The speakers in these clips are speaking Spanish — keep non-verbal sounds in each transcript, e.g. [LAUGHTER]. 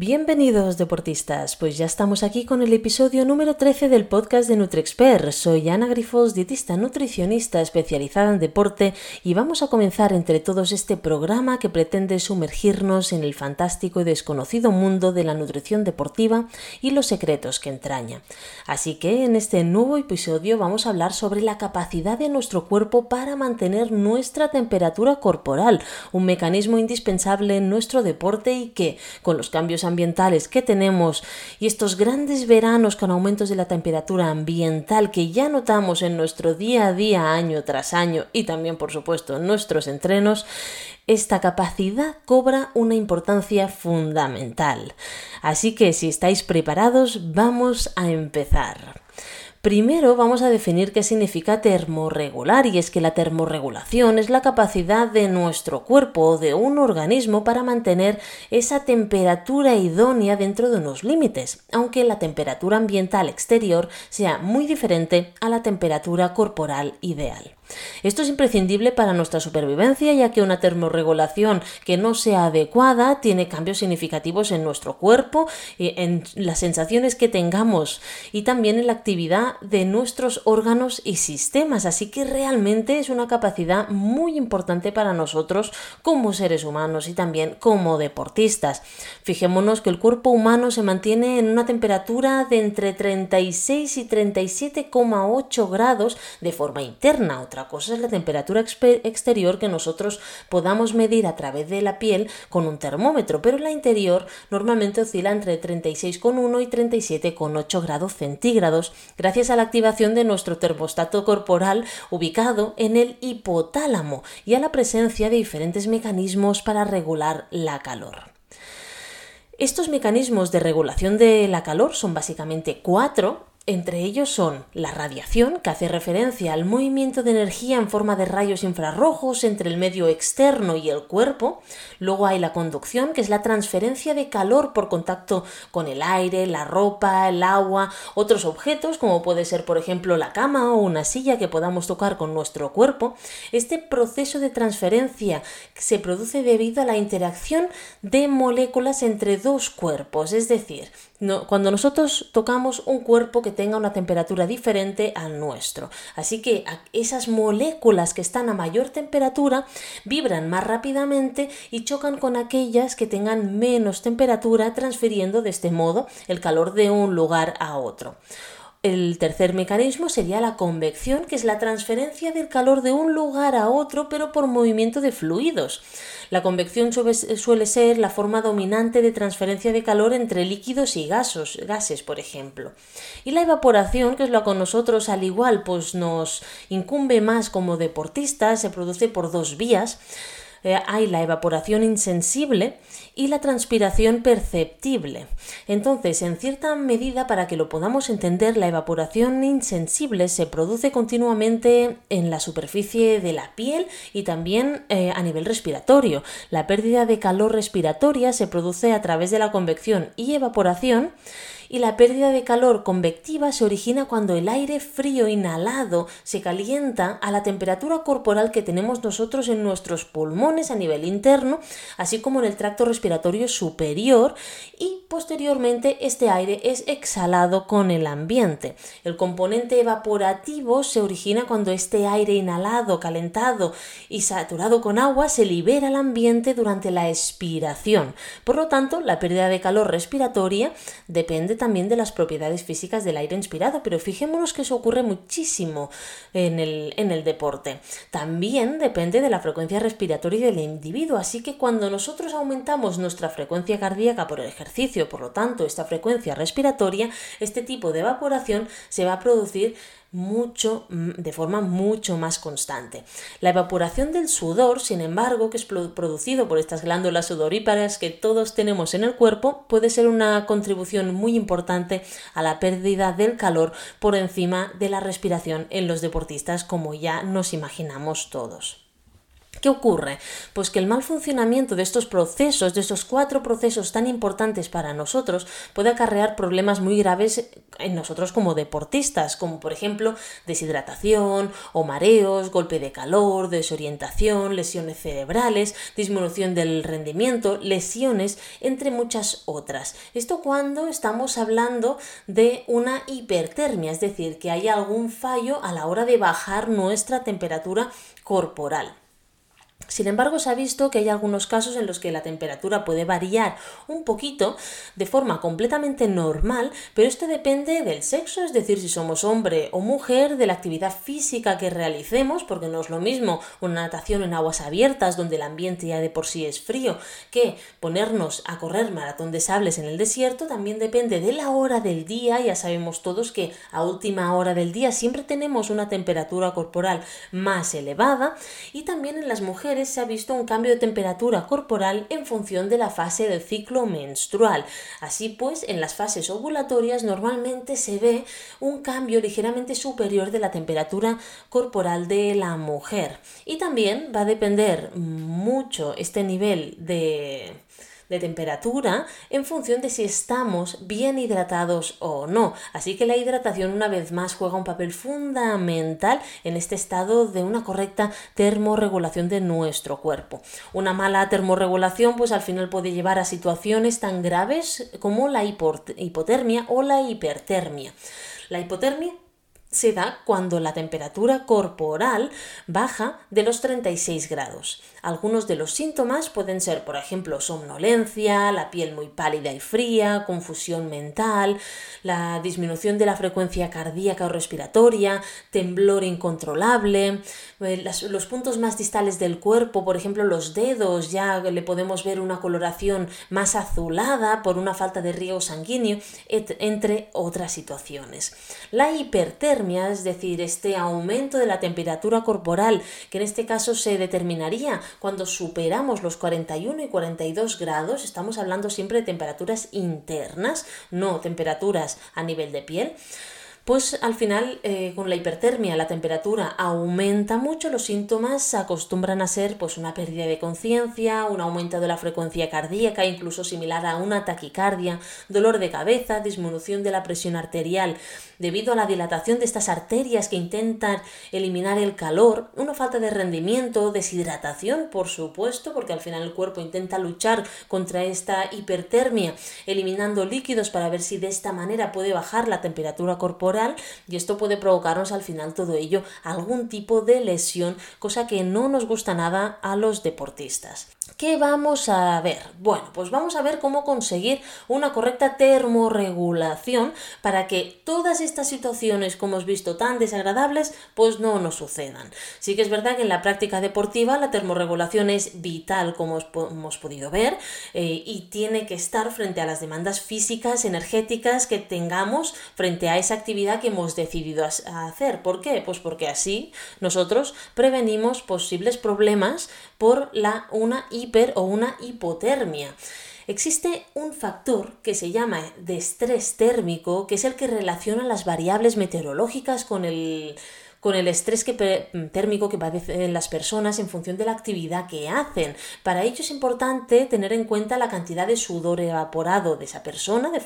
Bienvenidos deportistas, pues ya estamos aquí con el episodio número 13 del podcast de NutriExpert. Soy Ana Grifos, dietista nutricionista especializada en deporte y vamos a comenzar entre todos este programa que pretende sumergirnos en el fantástico y desconocido mundo de la nutrición deportiva y los secretos que entraña. Así que en este nuevo episodio vamos a hablar sobre la capacidad de nuestro cuerpo para mantener nuestra temperatura corporal, un mecanismo indispensable en nuestro deporte y que, con los cambios ambientales que tenemos y estos grandes veranos con aumentos de la temperatura ambiental que ya notamos en nuestro día a día, año tras año y también por supuesto en nuestros entrenos, esta capacidad cobra una importancia fundamental. Así que si estáis preparados, vamos a empezar. Primero vamos a definir qué significa termorregular y es que la termorregulación es la capacidad de nuestro cuerpo o de un organismo para mantener esa temperatura idónea dentro de unos límites, aunque la temperatura ambiental exterior sea muy diferente a la temperatura corporal ideal. Esto es imprescindible para nuestra supervivencia ya que una termorregulación que no sea adecuada tiene cambios significativos en nuestro cuerpo, en las sensaciones que tengamos y también en la actividad de nuestros órganos y sistemas. Así que realmente es una capacidad muy importante para nosotros como seres humanos y también como deportistas. Fijémonos que el cuerpo humano se mantiene en una temperatura de entre 36 y 37,8 grados de forma interna, cosa es la temperatura exterior que nosotros podamos medir a través de la piel con un termómetro, pero la interior normalmente oscila entre 36,1 y 37,8 grados centígrados, gracias a la activación de nuestro termostato corporal ubicado en el hipotálamo y a la presencia de diferentes mecanismos para regular la calor. Estos mecanismos de regulación de la calor son básicamente cuatro entre ellos son la radiación, que hace referencia al movimiento de energía en forma de rayos infrarrojos entre el medio externo y el cuerpo. Luego hay la conducción, que es la transferencia de calor por contacto con el aire, la ropa, el agua, otros objetos, como puede ser por ejemplo la cama o una silla que podamos tocar con nuestro cuerpo. Este proceso de transferencia se produce debido a la interacción de moléculas entre dos cuerpos, es decir, cuando nosotros tocamos un cuerpo que tenga una temperatura diferente al nuestro. Así que esas moléculas que están a mayor temperatura vibran más rápidamente y chocan con aquellas que tengan menos temperatura, transfiriendo de este modo el calor de un lugar a otro. El tercer mecanismo sería la convección, que es la transferencia del calor de un lugar a otro, pero por movimiento de fluidos. La convección suele ser la forma dominante de transferencia de calor entre líquidos y gasos, gases, por ejemplo. Y la evaporación, que es lo que nosotros al igual pues nos incumbe más como deportistas, se produce por dos vías. Eh, hay la evaporación insensible y la transpiración perceptible. Entonces, en cierta medida, para que lo podamos entender, la evaporación insensible se produce continuamente en la superficie de la piel y también eh, a nivel respiratorio. La pérdida de calor respiratoria se produce a través de la convección y evaporación y la pérdida de calor convectiva se origina cuando el aire frío inhalado se calienta a la temperatura corporal que tenemos nosotros en nuestros pulmones a nivel interno, así como en el tracto respiratorio superior y posteriormente este aire es exhalado con el ambiente. El componente evaporativo se origina cuando este aire inhalado, calentado y saturado con agua se libera al ambiente durante la expiración. Por lo tanto, la pérdida de calor respiratoria depende también de las propiedades físicas del aire inspirado, pero fijémonos que eso ocurre muchísimo en el, en el deporte. También depende de la frecuencia respiratoria del individuo, así que cuando nosotros aumentamos nuestra frecuencia cardíaca por el ejercicio, por lo tanto esta frecuencia respiratoria, este tipo de evaporación se va a producir mucho mm, de forma mucho más constante. La evaporación del sudor, sin embargo, que es producido por estas glándulas sudoríparas que todos tenemos en el cuerpo, puede ser una contribución muy importante a la pérdida del calor por encima de la respiración en los deportistas, como ya nos imaginamos todos. ¿Qué ocurre? Pues que el mal funcionamiento de estos procesos, de estos cuatro procesos tan importantes para nosotros, puede acarrear problemas muy graves en nosotros como deportistas, como por ejemplo deshidratación o mareos, golpe de calor, desorientación, lesiones cerebrales, disminución del rendimiento, lesiones, entre muchas otras. Esto cuando estamos hablando de una hipertermia, es decir, que hay algún fallo a la hora de bajar nuestra temperatura corporal. Sin embargo, se ha visto que hay algunos casos en los que la temperatura puede variar un poquito de forma completamente normal, pero esto depende del sexo, es decir, si somos hombre o mujer, de la actividad física que realicemos, porque no es lo mismo una natación en aguas abiertas donde el ambiente ya de por sí es frío, que ponernos a correr maratón de sables en el desierto, también depende de la hora del día, ya sabemos todos que a última hora del día siempre tenemos una temperatura corporal más elevada. Y también en las mujeres se ha visto un cambio de temperatura corporal en función de la fase del ciclo menstrual. Así pues, en las fases ovulatorias normalmente se ve un cambio ligeramente superior de la temperatura corporal de la mujer. Y también va a depender mucho este nivel de de temperatura en función de si estamos bien hidratados o no. Así que la hidratación una vez más juega un papel fundamental en este estado de una correcta termorregulación de nuestro cuerpo. Una mala termorregulación pues al final puede llevar a situaciones tan graves como la hipotermia o la hipertermia. La hipotermia se da cuando la temperatura corporal baja de los 36 grados. Algunos de los síntomas pueden ser, por ejemplo, somnolencia, la piel muy pálida y fría, confusión mental, la disminución de la frecuencia cardíaca o respiratoria, temblor incontrolable, eh, los puntos más distales del cuerpo, por ejemplo, los dedos, ya le podemos ver una coloración más azulada por una falta de riego sanguíneo, entre otras situaciones. La hipertermia es decir, este aumento de la temperatura corporal, que en este caso se determinaría cuando superamos los 41 y 42 grados, estamos hablando siempre de temperaturas internas, no temperaturas a nivel de piel pues al final eh, con la hipertermia la temperatura aumenta mucho, los síntomas acostumbran a ser pues una pérdida de conciencia, un aumento de la frecuencia cardíaca, incluso similar a una taquicardia, dolor de cabeza, disminución de la presión arterial debido a la dilatación de estas arterias que intentan eliminar el calor, una falta de rendimiento, deshidratación, por supuesto, porque al final el cuerpo intenta luchar contra esta hipertermia, eliminando líquidos para ver si de esta manera puede bajar la temperatura corporal y esto puede provocarnos al final todo ello algún tipo de lesión, cosa que no nos gusta nada a los deportistas. ¿Qué vamos a ver? Bueno, pues vamos a ver cómo conseguir una correcta termorregulación para que todas estas situaciones, como hemos visto, tan desagradables, pues no nos sucedan. Sí que es verdad que en la práctica deportiva la termorregulación es vital, como hemos podido ver, eh, y tiene que estar frente a las demandas físicas, energéticas que tengamos frente a esa actividad que hemos decidido hacer. ¿Por qué? Pues porque así nosotros prevenimos posibles problemas por la una o una hipotermia. Existe un factor que se llama de estrés térmico, que es el que relaciona las variables meteorológicas con el, con el estrés que, térmico que padecen las personas en función de la actividad que hacen. Para ello es importante tener en cuenta la cantidad de sudor evaporado de esa persona, de,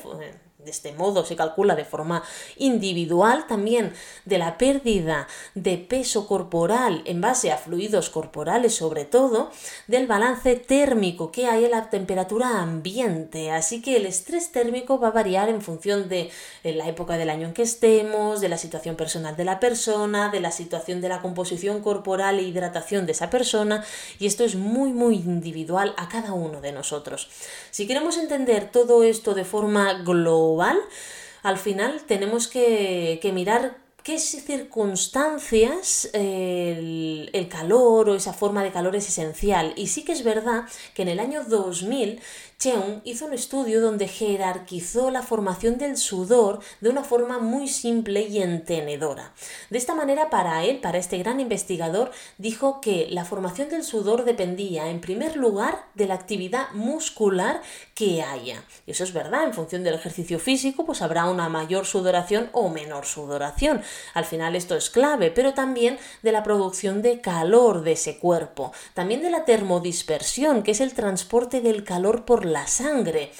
de este modo se calcula de forma individual también de la pérdida de peso corporal en base a fluidos corporales sobre todo, del balance térmico que hay en la temperatura ambiente. Así que el estrés térmico va a variar en función de la época del año en que estemos, de la situación personal de la persona, de la situación de la composición corporal e hidratación de esa persona y esto es muy muy individual a cada uno de nosotros. Si queremos entender todo esto de forma global, al final tenemos que, mirar qué circunstancias el, el, calor o esa forma de calor es esencial. Y sí que es verdad que en el año 2000 Cheung hizo un estudio donde jerarquizó la formación del sudor de una forma muy simple y entenedora. De esta manera, para él, para este gran investigador, dijo que la formación del sudor dependía, en primer lugar, de la actividad muscular que haya. Y eso es verdad, en función del ejercicio físico, pues habrá una mayor sudoración o menor sudoración. Al final esto es clave, pero también de la producción de calor de ese cuerpo, también de la termodispersión, que es el transporte del calor por la sangre.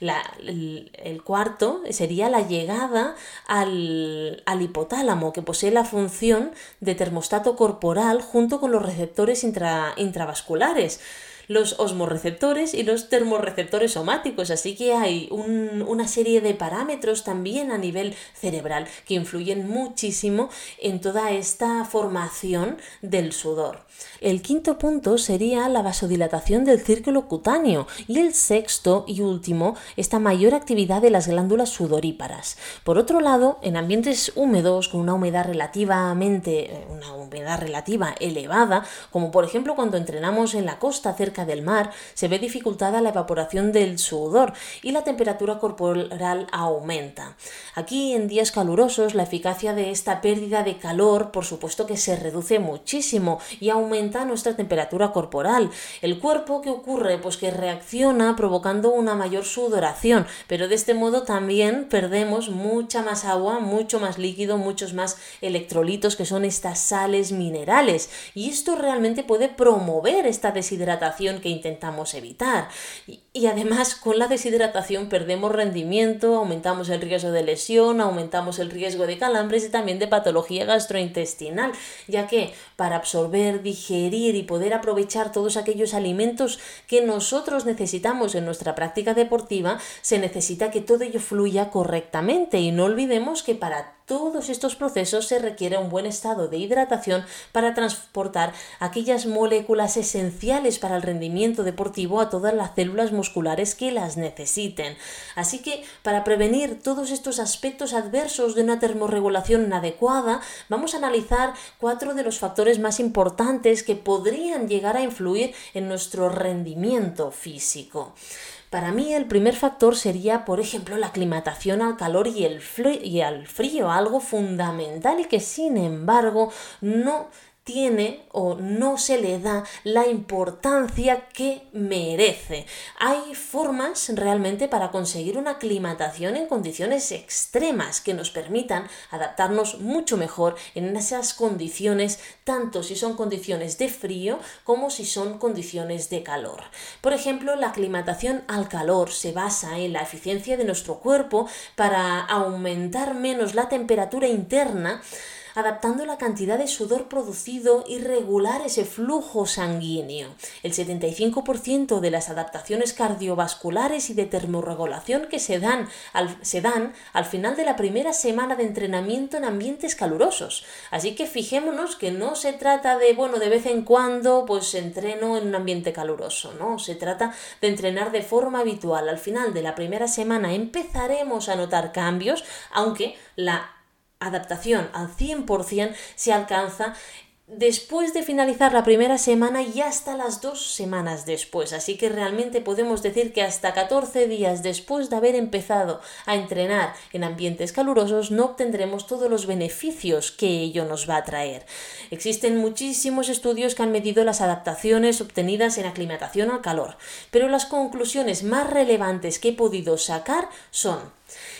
el, cuarto sería la llegada al, hipotálamo, que posee la función de termostato corporal junto con los receptores intravasculares los osmoreceptores y los termorreceptores somáticos, así que hay una serie de parámetros también a nivel cerebral que influyen muchísimo en toda esta formación del sudor. El quinto punto sería la vasodilatación del círculo cutáneo y el sexto y último, esta mayor actividad de las glándulas sudoríparas. Por otro lado, en ambientes húmedos con una humedad relativamente eh, una humedad relativa elevada, como por ejemplo cuando entrenamos en la costa cerca del mar, se ve dificultada la evaporación del sudor y la temperatura corporal aumenta. Aquí, en días calurosos, la eficacia de esta pérdida de calor, por supuesto que se reduce muchísimo y aumenta nuestra temperatura corporal. El cuerpo, ¿qué ocurre? Pues que reacciona provocando una mayor sudoración, pero de este modo también perdemos mucha más agua, mucho más líquido, muchos más electrolitos que son estas sales minerales. Y esto realmente puede promover esta deshidratación que intentamos evitar. Y, además con la deshidratación perdemos rendimiento, aumentamos el riesgo de lesión, aumentamos el riesgo de calambres y también de patología gastrointestinal, ya que para absorber, digerir y poder aprovechar todos aquellos alimentos que nosotros necesitamos en nuestra práctica deportiva, se necesita que todo ello fluya correctamente y no olvidemos que para todos estos procesos se requiere un buen estado de hidratación para transportar aquellas moléculas esenciales para el rendimiento deportivo a todas las células musculares que las necesiten. Así que para prevenir todos estos aspectos adversos de una termorregulación inadecuada, vamos a analizar cuatro de los factores más importantes que podrían llegar a influir en nuestro rendimiento físico. Para mí el primer factor sería, por ejemplo, la aclimatación al calor y, el al frío, algo fundamental y que sin embargo no tiene o no se le da la importancia que merece. Hay formas realmente para conseguir una aclimatación en condiciones extremas que nos permitan adaptarnos mucho mejor en esas condiciones, tanto si son condiciones de frío como si son condiciones de calor. Por ejemplo, la aclimatación al calor se basa en la eficiencia de nuestro cuerpo para aumentar menos la temperatura interna adaptando la cantidad de sudor producido y regular ese flujo sanguíneo. El 75% de las adaptaciones cardiovasculares y de termorregulación que se dan, al, se dan al final de la primera semana de entrenamiento en ambientes calurosos. Así que fijémonos que no se trata de, bueno, de vez en cuando pues entreno en un ambiente caluroso, no, se trata de entrenar de forma habitual. Al final de la primera semana empezaremos a notar cambios, aunque la adaptación al 100% se alcanza después de finalizar la primera semana y hasta las dos semanas después. Así que realmente podemos decir que hasta 14 días después de haber empezado a entrenar en ambientes calurosos no obtendremos todos los beneficios que ello nos va a traer. Existen muchísimos estudios que han medido las adaptaciones obtenidas en aclimatación al calor, pero las conclusiones más relevantes que he podido sacar son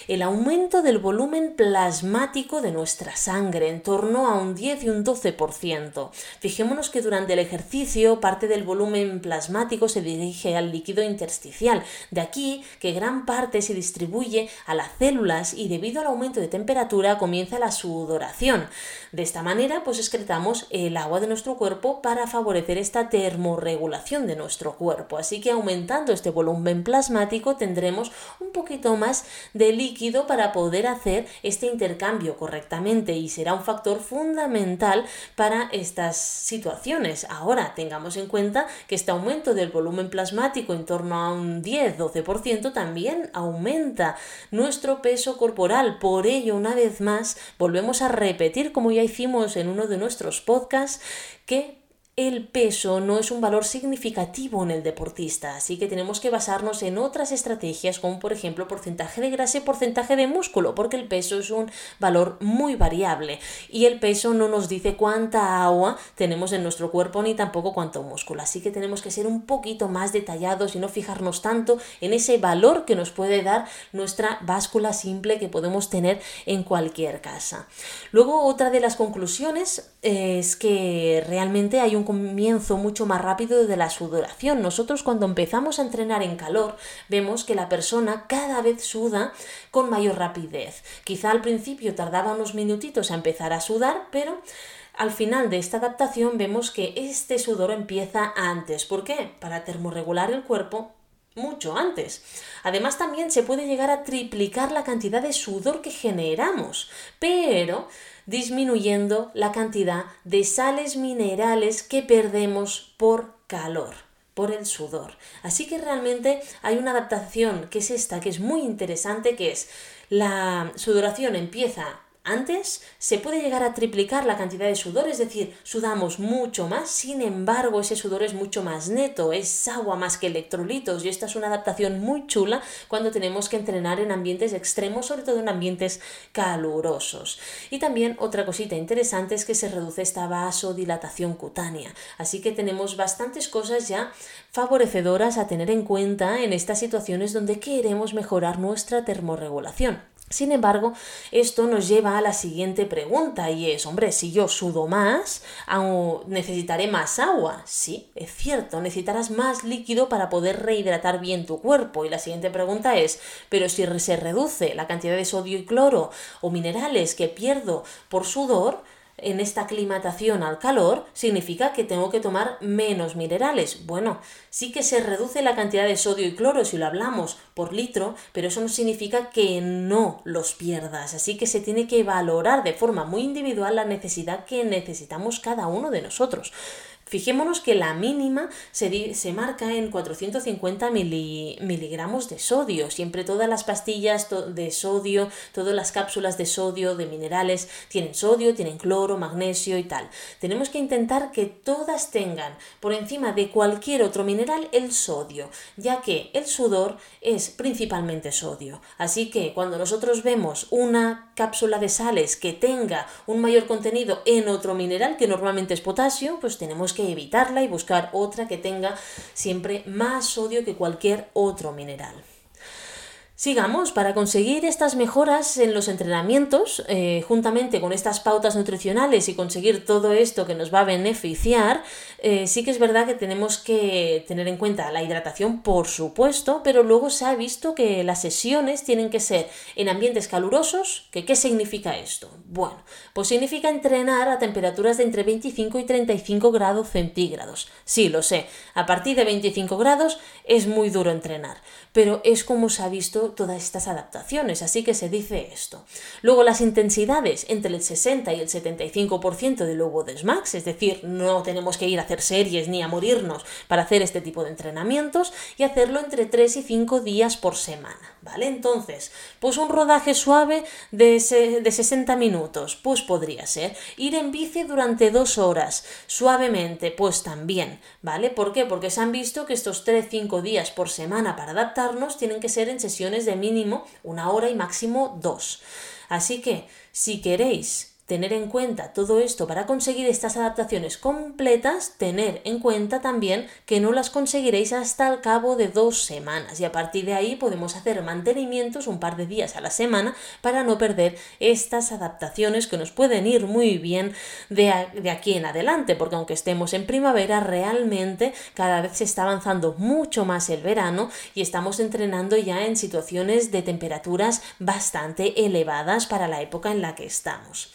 el aumento del volumen plasmático de nuestra sangre, en torno a un 10 y un 12%. Fijémonos que durante el ejercicio parte del volumen plasmático se dirige al líquido intersticial, de aquí que gran parte se distribuye a las células y debido al aumento de temperatura comienza la sudoración. De esta manera, pues excretamos el agua de nuestro cuerpo para favorecer esta termorregulación de nuestro cuerpo. Así que aumentando este volumen plasmático tendremos un poquito más de líquido para poder hacer este intercambio correctamente y será un factor fundamental para estas situaciones. Ahora tengamos en cuenta que este aumento del volumen plasmático en torno a un 10-12% también aumenta nuestro peso corporal. Por ello, una vez más, volvemos a repetir, como ya hicimos en uno de nuestros podcasts, que el peso no es un valor significativo en el deportista, así que tenemos que basarnos en otras estrategias como por ejemplo porcentaje de grasa y porcentaje de músculo, porque el peso es un valor muy variable y el peso no nos dice cuánta agua tenemos en nuestro cuerpo ni tampoco cuánto músculo, así que tenemos que ser un poquito más detallados y no fijarnos tanto en ese valor que nos puede dar nuestra báscula simple que podemos tener en cualquier casa. Luego otra de las conclusiones es que realmente hay un comienzo mucho más rápido de la sudoración. Nosotros cuando empezamos a entrenar en calor vemos que la persona cada vez suda con mayor rapidez. Quizá al principio tardaba unos minutitos a empezar a sudar, pero al final de esta adaptación vemos que este sudor empieza antes. ¿Por qué? Para termorregular el cuerpo mucho antes. Además también se puede llegar a triplicar la cantidad de sudor que generamos, pero disminuyendo la cantidad de sales minerales que perdemos por calor por el sudor. Así que realmente hay una adaptación que es esta, que es muy interesante, que es la sudoración empieza antes se puede llegar a triplicar la cantidad de sudor, es decir, sudamos mucho más, sin embargo ese sudor es mucho más neto, es agua más que electrolitos y esta es una adaptación muy chula cuando tenemos que entrenar en ambientes extremos, sobre todo en ambientes calurosos. Y también otra cosita interesante es que se reduce esta vasodilatación cutánea, así que tenemos bastantes cosas ya favorecedoras a tener en cuenta en estas situaciones donde queremos mejorar nuestra termorregulación. Sin embargo, esto nos lleva a la siguiente pregunta y es, hombre, si yo sudo más, necesitaré más agua. Sí, es cierto, necesitarás más líquido para poder rehidratar bien tu cuerpo. Y la siguiente pregunta es, pero si se reduce la cantidad de sodio y cloro o minerales que pierdo por sudor, en esta aclimatación al calor significa que tengo que tomar menos minerales. Bueno, sí que se reduce la cantidad de sodio y cloro si lo hablamos por litro, pero eso no significa que no los pierdas. Así que se tiene que valorar de forma muy individual la necesidad que necesitamos cada uno de nosotros. Fijémonos que la mínima se, se marca en 450 miligramos de sodio. Siempre todas las pastillas de sodio, todas las cápsulas de sodio, de minerales, tienen sodio, tienen cloro, magnesio y tal. Tenemos que intentar que todas tengan por encima de cualquier otro mineral el sodio, ya que el sudor es principalmente sodio. Así que cuando nosotros vemos una cápsula de sales que tenga un mayor contenido en otro mineral, que normalmente es potasio, pues tenemos que evitarla y buscar otra que tenga siempre más sodio que cualquier otro mineral. Sigamos, para conseguir estas mejoras en los entrenamientos, eh, juntamente con estas pautas nutricionales y conseguir todo esto que nos va a beneficiar, eh, sí que es verdad que tenemos que tener en cuenta la hidratación, por supuesto, pero luego se ha visto que las sesiones tienen que ser en ambientes calurosos, ¿qué significa esto? Bueno, pues significa entrenar a temperaturas de entre 25 y 35 grados centígrados. Sí, lo sé, a partir de 25 grados es muy duro entrenar, pero es como se ha visto todas estas adaptaciones, así que se dice esto. Luego las intensidades entre el 60 y el 75% del lobo de SMAX, es decir, no tenemos que ir a hacer series ni a morirnos para hacer este tipo de entrenamientos y hacerlo entre 3 y 5 días por semana, ¿vale? Entonces, pues un rodaje suave de, de 60 minutos, pues podría ser. Ir en bici durante 2 horas, suavemente, pues también, ¿vale? ¿Por qué? Porque se han visto que estos 3-5 días por semana para tienen que ser en sesiones de mínimo una hora y máximo dos. Así que, si queréis tener en cuenta todo esto para conseguir estas adaptaciones completas, tener en cuenta también que no las conseguiréis hasta el cabo de dos semanas y a partir de ahí podemos hacer mantenimientos un par de días a la semana para no perder estas adaptaciones que nos pueden ir muy bien de, de aquí en adelante, porque aunque estemos en primavera, realmente cada vez se está avanzando mucho más el verano y estamos entrenando ya en situaciones de temperaturas bastante elevadas para la época en la que estamos.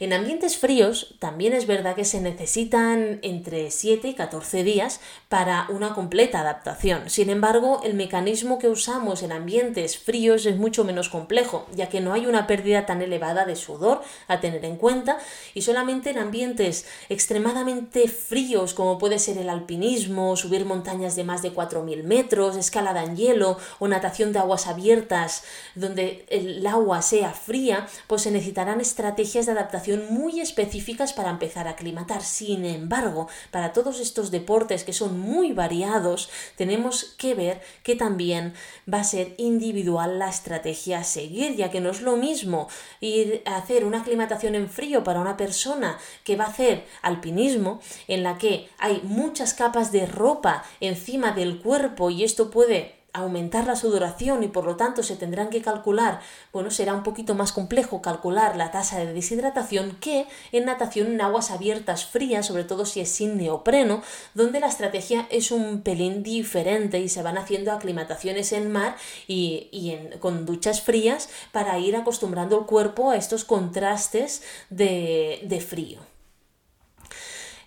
En ambientes fríos también es verdad que se necesitan entre 7 y 14 días para una completa adaptación. Sin embargo, el mecanismo que usamos en ambientes fríos es mucho menos complejo, ya que no hay una pérdida tan elevada de sudor a tener en cuenta y solamente en ambientes extremadamente fríos como puede ser el alpinismo, subir montañas de más de 4.000 metros, escalada en hielo o natación de aguas abiertas donde el agua sea fría, pues se necesitarán estrategias de adaptación muy específicas para empezar a aclimatar. Sin embargo, para todos estos deportes que son muy variados, tenemos que ver que también va a ser individual la estrategia a seguir, ya que no es lo mismo ir a hacer una aclimatación en frío para una persona que va a hacer alpinismo, en la que hay muchas capas de ropa encima del cuerpo y esto puede aumentar la sudoración y por lo tanto se tendrán que calcular, bueno, será un poquito más complejo calcular la tasa de deshidratación que en natación en aguas abiertas frías, sobre todo si es sin neopreno, donde la estrategia es un pelín diferente y se van haciendo aclimataciones en mar y, con duchas frías para ir acostumbrando el cuerpo a estos contrastes de frío.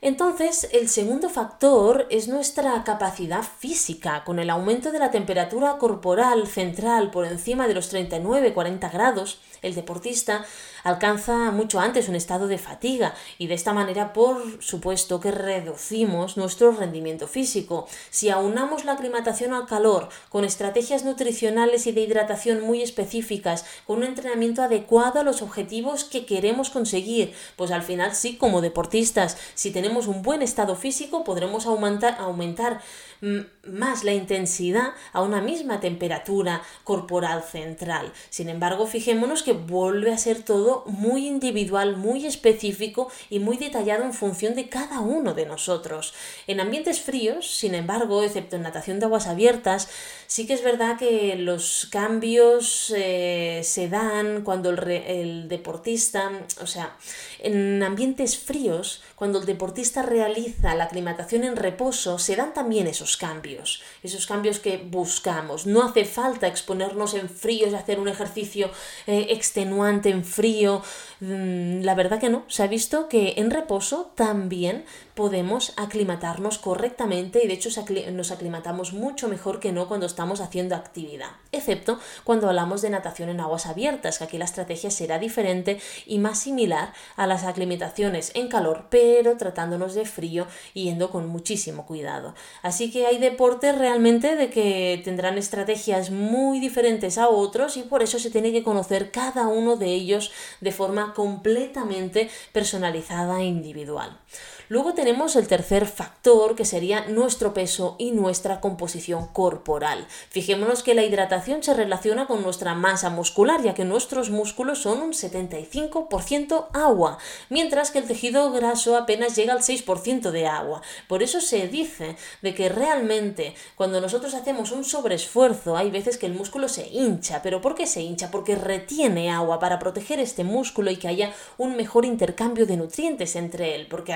Entonces, el segundo factor es nuestra capacidad física. Con el aumento de la temperatura corporal central por encima de los 39-40 grados, el deportista alcanza mucho antes un estado de fatiga y de esta manera, por supuesto, que reducimos nuestro rendimiento físico. Si aunamos la aclimatación al calor con estrategias nutricionales y de hidratación muy específicas, con un entrenamiento adecuado a los objetivos que queremos conseguir, pues al final sí, como deportistas, si tenemos un buen estado físico, podremos aumentar, aumentar más la intensidad a una misma temperatura corporal central. Sin embargo, fijémonos que vuelve a ser todo muy individual, muy específico y muy detallado en función de cada uno de nosotros. En ambientes fríos, sin embargo, excepto en natación de aguas abiertas, sí que es verdad que los cambios eh, se dan cuando el, el deportista, o sea, en ambientes fríos, cuando el deportista realiza la aclimatación en reposo, se dan también esos cambios, esos cambios que buscamos. No hace falta exponernos en frío hacer un ejercicio eh, extenuante en frío. Mm, la verdad que no, se ha visto que en reposo también podemos aclimatarnos correctamente y de hecho nos aclimatamos mucho mejor que no cuando estamos haciendo actividad, excepto cuando hablamos de natación en aguas abiertas, que aquí la estrategia será diferente y más similar a las aclimataciones en calor, pero tratándonos de frío yendo con muchísimo cuidado. Así que hay deportes realmente de que tendrán estrategias muy diferentes a otros y por eso se tiene que conocer cada uno de ellos de forma completamente personalizada e individual. Luego tenemos el tercer factor que sería nuestro peso y nuestra composición corporal. Fijémonos que la hidratación se relaciona con nuestra masa muscular, ya que nuestros músculos son un 75% agua, mientras que el tejido graso apenas llega al 6% de agua. Por eso se dice de que realmente cuando nosotros hacemos un sobreesfuerzo hay veces que el músculo se hincha, pero ¿por qué se hincha? Porque retiene agua para proteger este músculo y que haya un mejor intercambio de nutrientes entre él, porque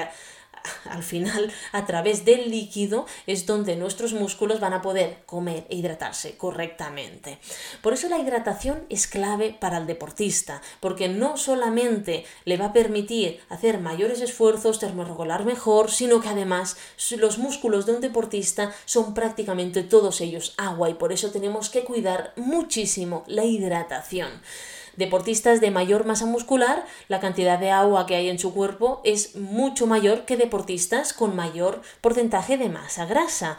[LAUGHS] al final, a través del líquido, es donde nuestros músculos van a poder comer e hidratarse correctamente. Por eso la hidratación es clave para el deportista, porque no solamente le va a permitir hacer mayores esfuerzos, termorregular mejor, sino que además los músculos de un deportista son prácticamente todos ellos agua y por eso tenemos que cuidar muchísimo la hidratación deportistas de mayor masa muscular, la cantidad de agua que hay en su cuerpo es mucho mayor que deportistas con mayor porcentaje de masa grasa.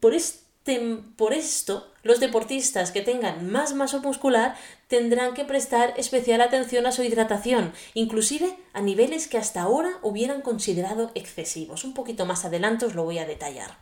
por, este, por esto, los deportistas que tengan más masa muscular tendrán que prestar especial atención a su hidratación, inclusive a niveles que hasta ahora hubieran considerado excesivos. Un poquito más adelante os lo voy a detallar.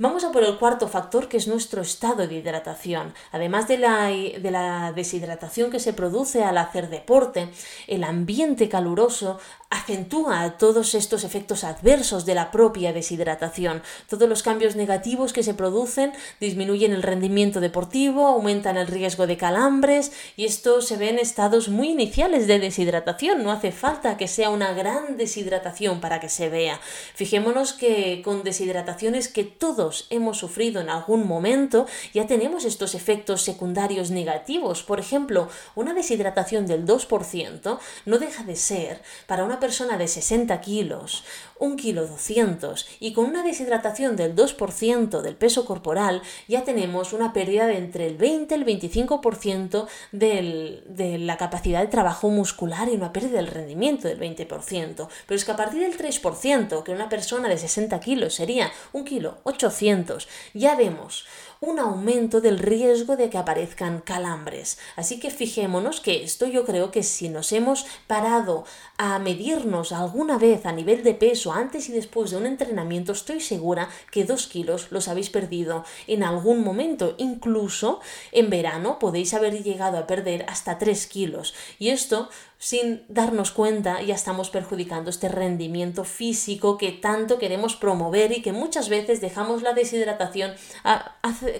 Vamos a por el cuarto factor, que es nuestro estado de hidratación. Además de la, de la deshidratación que se produce al hacer deporte, el ambiente caluroso acentúa todos estos efectos adversos de la propia deshidratación. Todos los cambios negativos que se producen disminuyen el rendimiento deportivo, aumentan el riesgo de calambres y esto se ve en estados muy iniciales de deshidratación. No hace falta que sea una gran deshidratación para que se vea. Fijémonos que con deshidrataciones que todos hemos sufrido en algún momento ya tenemos estos efectos secundarios negativos. Por ejemplo, una deshidratación del 2% no deja de ser para una persona de 60 kilos, un kilo 200 y con una deshidratación del 2% del peso corporal, ya tenemos una pérdida de entre el 20 y el 25% de la capacidad de trabajo muscular y una pérdida del rendimiento del 20%. Pero es que a partir del 3%, que una persona de 60 kilos sería un kilo 800, ya vemos un aumento del riesgo de que aparezcan calambres. Así que fijémonos que esto yo creo que si nos hemos parado a medirnos alguna vez a nivel de peso antes y después de un entrenamiento, estoy segura que dos kilos los habéis perdido en algún momento. Incluso en verano podéis haber llegado a perder hasta 3 kilos. Y esto sin darnos cuenta ya estamos perjudicando este rendimiento físico que tanto queremos promover y que muchas veces dejamos la deshidratación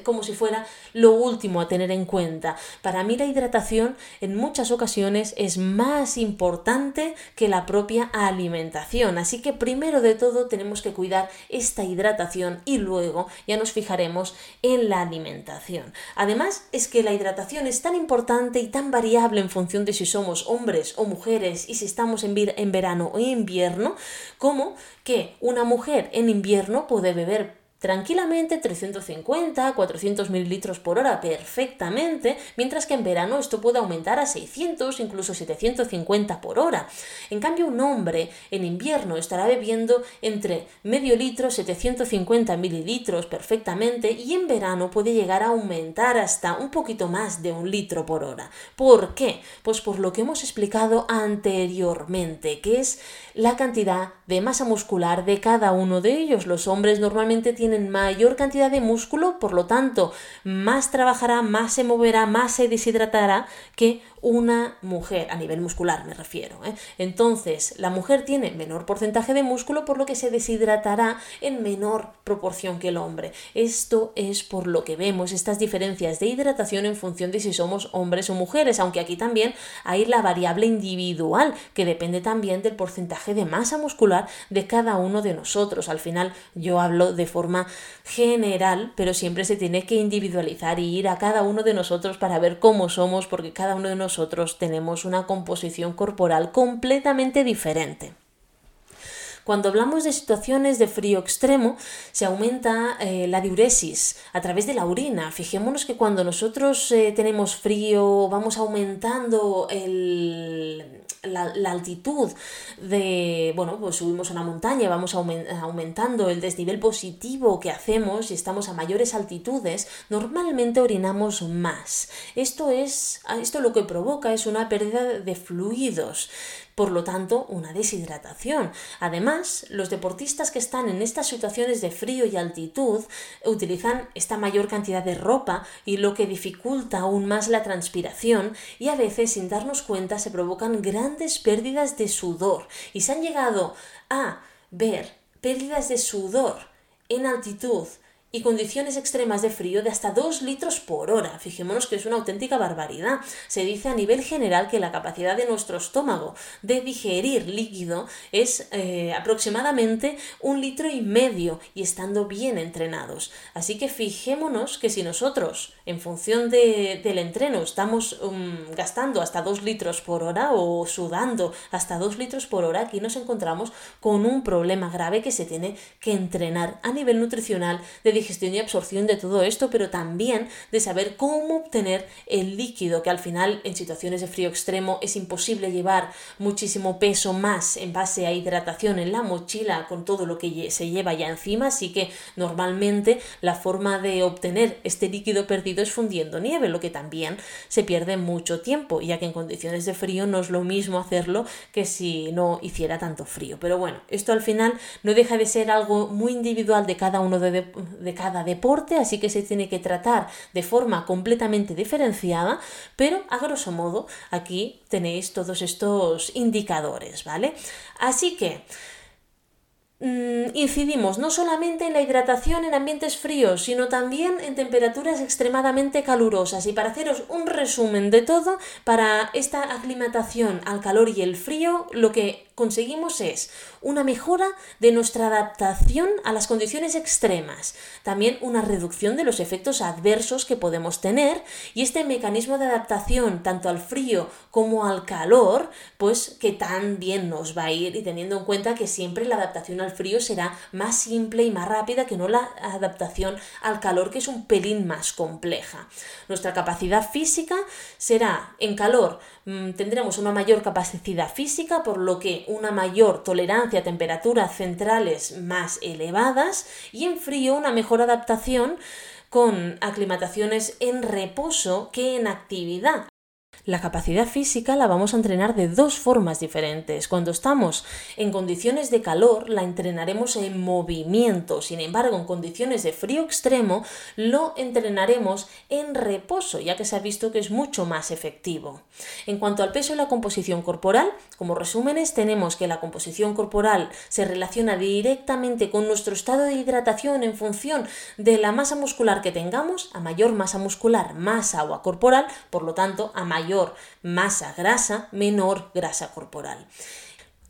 como si fuera lo último a tener en cuenta. Para mí la hidratación en muchas ocasiones es más importante que la propia alimentación, así que primero de todo tenemos que cuidar esta hidratación y luego ya nos fijaremos en la alimentación. Además es que la hidratación es tan importante y tan variable en función de si somos hombres o mujeres y si estamos en, en verano o invierno, como que una mujer en invierno puede beber tranquilamente 350, 400 mililitros por hora perfectamente, mientras que en verano esto puede aumentar a 600, incluso 750 por hora. En cambio, un hombre en invierno estará bebiendo entre medio litro, 750 mililitros perfectamente y en verano puede llegar a aumentar hasta un poquito más de un litro por hora. ¿Por qué? Pues por lo que hemos explicado anteriormente, que es la cantidad de masa muscular de cada uno de ellos. Los hombres normalmente tienen tienen mayor cantidad de músculo, por lo tanto, más trabajará, más se moverá, más se deshidratará que una mujer, a nivel muscular me refiero. ¿eh? Entonces, la mujer tiene menor porcentaje de músculo, por lo que se deshidratará en menor proporción que el hombre. Esto es por lo que vemos estas diferencias de hidratación en función de si somos hombres o mujeres, aunque aquí también hay la variable individual, que depende también del porcentaje de masa muscular de cada uno de nosotros. Al final, yo hablo de forma general, pero siempre se tiene que individualizar y ir a cada uno de nosotros para ver cómo somos, porque cada uno de nosotros nosotros tenemos una composición corporal completamente diferente. Cuando hablamos de situaciones de frío extremo, se aumenta eh, la diuresis a través de la orina. Fijémonos que cuando nosotros eh, tenemos frío, vamos aumentando la, altitud de, bueno, pues subimos a una montaña, vamos aumentando el desnivel positivo que hacemos y estamos a mayores altitudes, normalmente orinamos más. Esto es, esto lo que provoca es una pérdida de fluidos por lo tanto, una deshidratación. Además, los deportistas que están en estas situaciones de frío y altitud utilizan esta mayor cantidad de ropa y lo que dificulta aún más la transpiración y a veces sin darnos cuenta se provocan grandes pérdidas de sudor y se han llegado a ver pérdidas de sudor en altitud y condiciones extremas de frío de hasta 2 litros por hora. Fijémonos que es una auténtica barbaridad. Se dice a nivel general que la capacidad de nuestro estómago de digerir líquido es eh, aproximadamente un litro y medio y estando bien entrenados. Así que fijémonos que si nosotros, en función del entreno, estamos um, gastando hasta 2 litros por hora o sudando hasta 2 litros por hora, aquí nos encontramos con un problema grave que se tiene que entrenar a nivel nutricional de digestión y absorción de todo esto, pero también de saber cómo obtener el líquido, que al final en situaciones de frío extremo es imposible llevar muchísimo peso más en base a hidratación en la mochila con todo lo que se lleva ya encima, así que normalmente la forma de obtener este líquido perdido es fundiendo nieve, lo que también se pierde mucho tiempo, ya que en condiciones de frío no es lo mismo hacerlo que si no hiciera tanto frío. Pero bueno, esto al final no deja de ser algo muy individual de cada uno de cada deporte, así que se tiene que tratar de forma completamente diferenciada, pero a grosso modo aquí tenéis todos estos indicadores, ¿vale? Así que mm, incidimos no solamente en la hidratación en ambientes fríos, sino también en temperaturas extremadamente calurosas. Y para haceros un resumen de todo, para esta aclimatación al calor y el frío, lo que conseguimos es una mejora de nuestra adaptación a las condiciones extremas, también una reducción de los efectos adversos que podemos tener y este mecanismo de adaptación tanto al frío como al calor, pues que tan bien nos va a ir y teniendo en cuenta que siempre la adaptación al frío será más simple y más rápida que no la adaptación al calor que es un pelín más compleja. Nuestra capacidad física será en calor tendremos una mayor capacidad física por lo que una mayor tolerancia a temperaturas centrales más elevadas y en frío una mejor adaptación con aclimataciones en reposo que en actividad. La capacidad física la vamos a entrenar de dos formas diferentes. Cuando estamos en condiciones de calor, la entrenaremos en movimiento. Sin embargo, en condiciones de frío extremo, lo entrenaremos en reposo, ya que se ha visto que es mucho más efectivo. En cuanto al peso y la composición corporal, como resúmenes, tenemos que la composición corporal se relaciona directamente con nuestro estado de hidratación en función de la masa muscular que tengamos. A mayor masa muscular, más agua corporal, por lo tanto, a mayor masa grasa, menor grasa corporal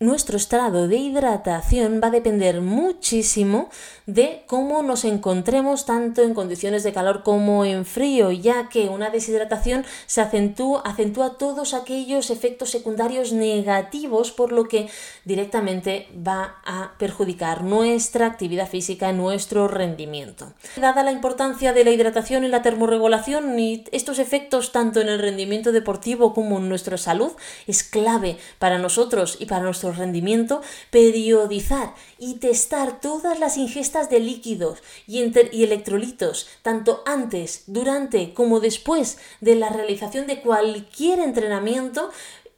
nuestro estado de hidratación va a depender muchísimo de cómo nos encontremos tanto en condiciones de calor como en frío, ya que una deshidratación se acentúa, acentúa todos aquellos efectos secundarios negativos, por lo que directamente va a perjudicar nuestra actividad física, nuestro rendimiento. Dada la importancia de la hidratación y la termorregulación y estos efectos tanto en el rendimiento deportivo como en nuestra salud, es clave para nosotros y para nuestro rendimiento, periodizar y testar todas las ingestas de líquidos y, y electrolitos, tanto antes, durante como después de la realización de cualquier entrenamiento,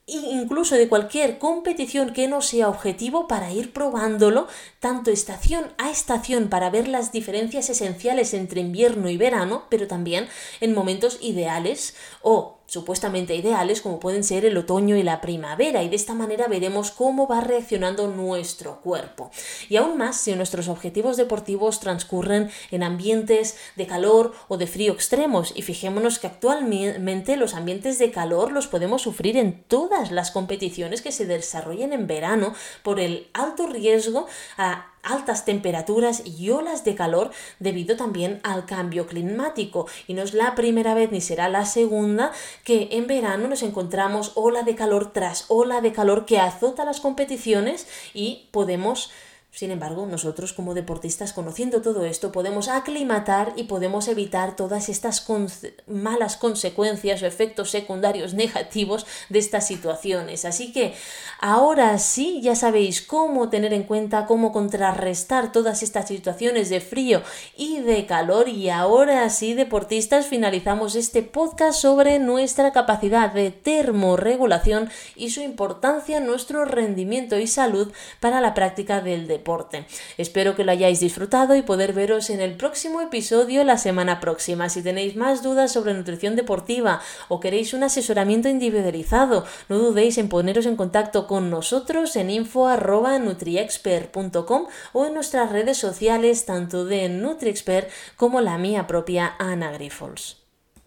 incluso de cualquier competición que no sea objetivo para ir probándolo tanto estación a estación para ver las diferencias esenciales entre invierno y verano, pero también en momentos ideales o supuestamente ideales como pueden ser el otoño y la primavera y de esta manera veremos cómo va reaccionando nuestro cuerpo. Y aún más si nuestros objetivos deportivos transcurren en ambientes de calor o de frío extremos y fijémonos que actualmente los ambientes de calor los podemos sufrir en todas las competiciones que se desarrollen en verano por el alto riesgo a altas temperaturas y olas de calor debido también al cambio climático. Y no es la primera vez ni será la segunda que en verano nos encontramos ola de calor tras ola de calor que azota las competiciones y podemos sin embargo, nosotros como deportistas, conociendo todo esto, podemos aclimatar y podemos evitar todas estas malas consecuencias o efectos secundarios negativos de estas situaciones. Así que ahora sí, ya sabéis cómo tener en cuenta, cómo contrarrestar todas estas situaciones de frío y de calor. Y ahora sí, deportistas, finalizamos este podcast sobre nuestra capacidad de termorregulación y su importancia en nuestro rendimiento y salud para la práctica del Espero que lo hayáis disfrutado y poder veros en el próximo episodio la semana próxima. Si tenéis más dudas sobre nutrición deportiva o queréis un asesoramiento individualizado, no dudéis en poneros en contacto con nosotros en info.nutriexpert.com o en nuestras redes sociales tanto de NutriExpert como la mía propia Ana Grifols.